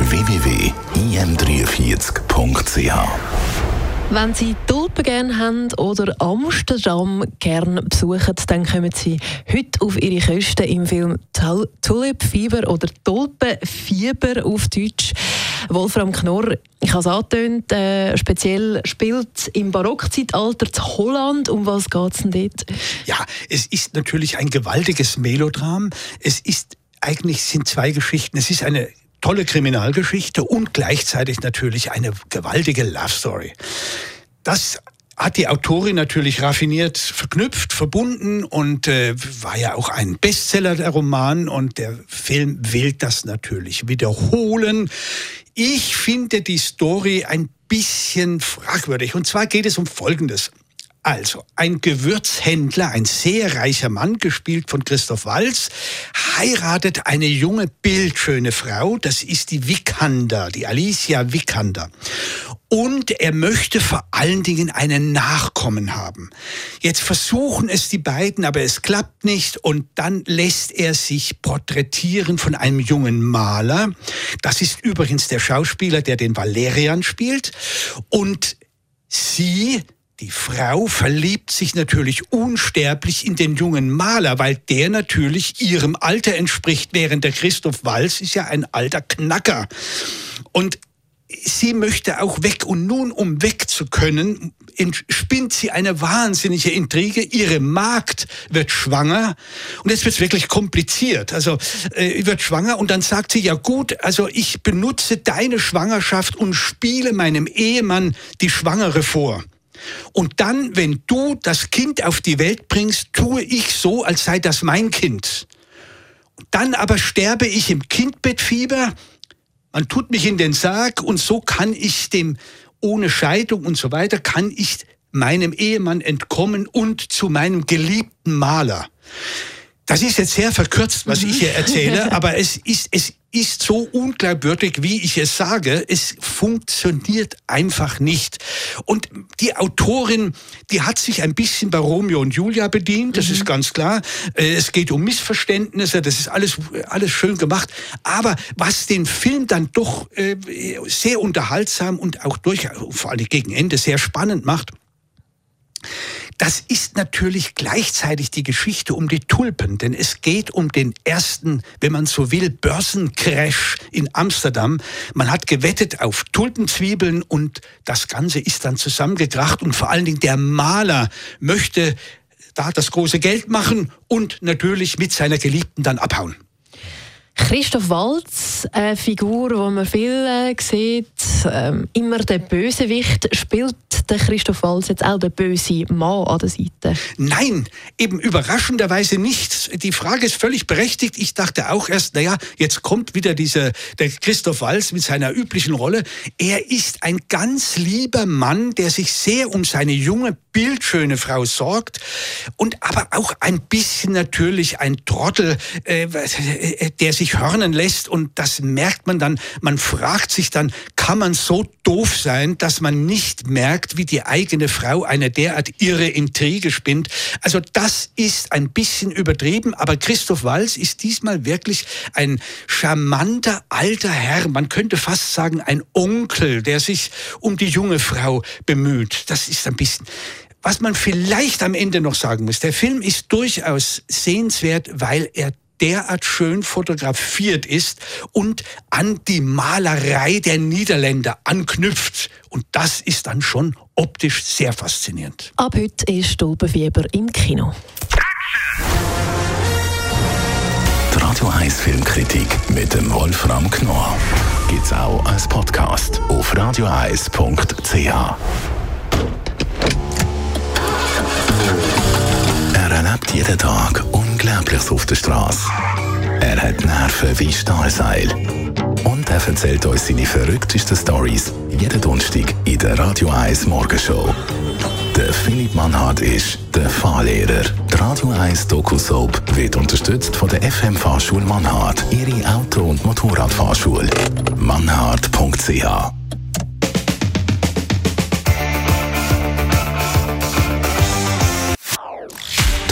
www.im43.ch wenn Sie Tulpen gerne haben oder Amsterdam gerne besuchen, dann kommen Sie heute auf Ihre Kosten im Film Tulip Fieber oder Tulpenfieber auf Deutsch. Wolfram Knorr, ich habe es angetönt, äh, speziell spielt im Barockzeitalter zu Holland. Um was geht es denn dort? Ja, es ist natürlich ein gewaltiges Melodram. Es ist eigentlich sind zwei Geschichten. Es ist eine tolle Kriminalgeschichte und gleichzeitig natürlich eine gewaltige Love Story. Das hat die Autorin natürlich raffiniert verknüpft, verbunden und äh, war ja auch ein Bestseller der Roman und der Film will das natürlich wiederholen. Ich finde die Story ein bisschen fragwürdig und zwar geht es um Folgendes. Also, ein Gewürzhändler, ein sehr reicher Mann, gespielt von Christoph Walz, heiratet eine junge, bildschöne Frau. Das ist die Vikander, die Alicia Vikander. Und er möchte vor allen Dingen einen Nachkommen haben. Jetzt versuchen es die beiden, aber es klappt nicht. Und dann lässt er sich porträtieren von einem jungen Maler. Das ist übrigens der Schauspieler, der den Valerian spielt. Und sie die Frau verliebt sich natürlich unsterblich in den jungen Maler, weil der natürlich ihrem Alter entspricht, während der Christoph Walz ist ja ein alter Knacker. Und sie möchte auch weg und nun, um weg zu können, entspinnt sie eine wahnsinnige Intrige. Ihre Magd wird schwanger und jetzt wird es wirklich kompliziert. Also äh, wird schwanger und dann sagt sie, ja gut, also ich benutze deine Schwangerschaft und spiele meinem Ehemann die Schwangere vor. Und dann, wenn du das Kind auf die Welt bringst, tue ich so, als sei das mein Kind. Dann aber sterbe ich im Kindbettfieber, man tut mich in den Sarg und so kann ich dem, ohne Scheidung und so weiter, kann ich meinem Ehemann entkommen und zu meinem geliebten Maler. Das ist jetzt sehr verkürzt, was ich hier erzähle, aber es ist, es ist so unglaubwürdig, wie ich es sage. Es funktioniert einfach nicht. Und die Autorin, die hat sich ein bisschen bei Romeo und Julia bedient, das mhm. ist ganz klar. Äh, es geht um Missverständnisse, das ist alles, alles schön gemacht. Aber was den Film dann doch äh, sehr unterhaltsam und auch durch, vor allem gegen Ende sehr spannend macht, das ist natürlich gleichzeitig die Geschichte um die Tulpen, denn es geht um den ersten, wenn man so will, Börsencrash in Amsterdam. Man hat gewettet auf Tulpenzwiebeln und das Ganze ist dann zusammengekracht und vor allen Dingen der Maler möchte da das große Geld machen und natürlich mit seiner Geliebten dann abhauen. Christoph Walz, eine Figur, die man viel äh, sieht, ähm, immer der Bösewicht. Spielt der Christoph Walz jetzt auch der böse Mann an der Seite? Nein, eben überraschenderweise nicht. Die Frage ist völlig berechtigt. Ich dachte auch erst, naja, jetzt kommt wieder dieser, der Christoph Walz mit seiner üblichen Rolle. Er ist ein ganz lieber Mann, der sich sehr um seine junge, bildschöne Frau sorgt und aber auch ein bisschen natürlich ein Trottel, äh, äh der sich sich hörnen lässt und das merkt man dann, man fragt sich dann, kann man so doof sein, dass man nicht merkt, wie die eigene Frau eine derart irre Intrige spinnt. Also das ist ein bisschen übertrieben, aber Christoph Walz ist diesmal wirklich ein charmanter alter Herr, man könnte fast sagen ein Onkel, der sich um die junge Frau bemüht. Das ist ein bisschen was man vielleicht am Ende noch sagen muss, der Film ist durchaus sehenswert, weil er derart schön fotografiert ist und an die Malerei der Niederländer anknüpft. Und das ist dann schon optisch sehr faszinierend. Ab heute ist Stolpenfieber im Kino. Die Radio 1 Filmkritik mit dem Wolfram Knorr gibt es auch als Podcast auf radioeis.ch. Er erlebt jeden Tag Unglaubliches auf der Straße. Er hat Nerven wie Stahlseil. Und und er erzählt uns seine verrücktesten Stories jeden Donnerstag in der Radio 1 Morgenshow. Der Philipp Mannhardt ist der Fahrlehrer. Die Radio 1 Doku-Soap wird unterstützt von der FM Fahrschule Mannhardt, ihre Auto- und Motorradfahrschule. Mannhardt.ch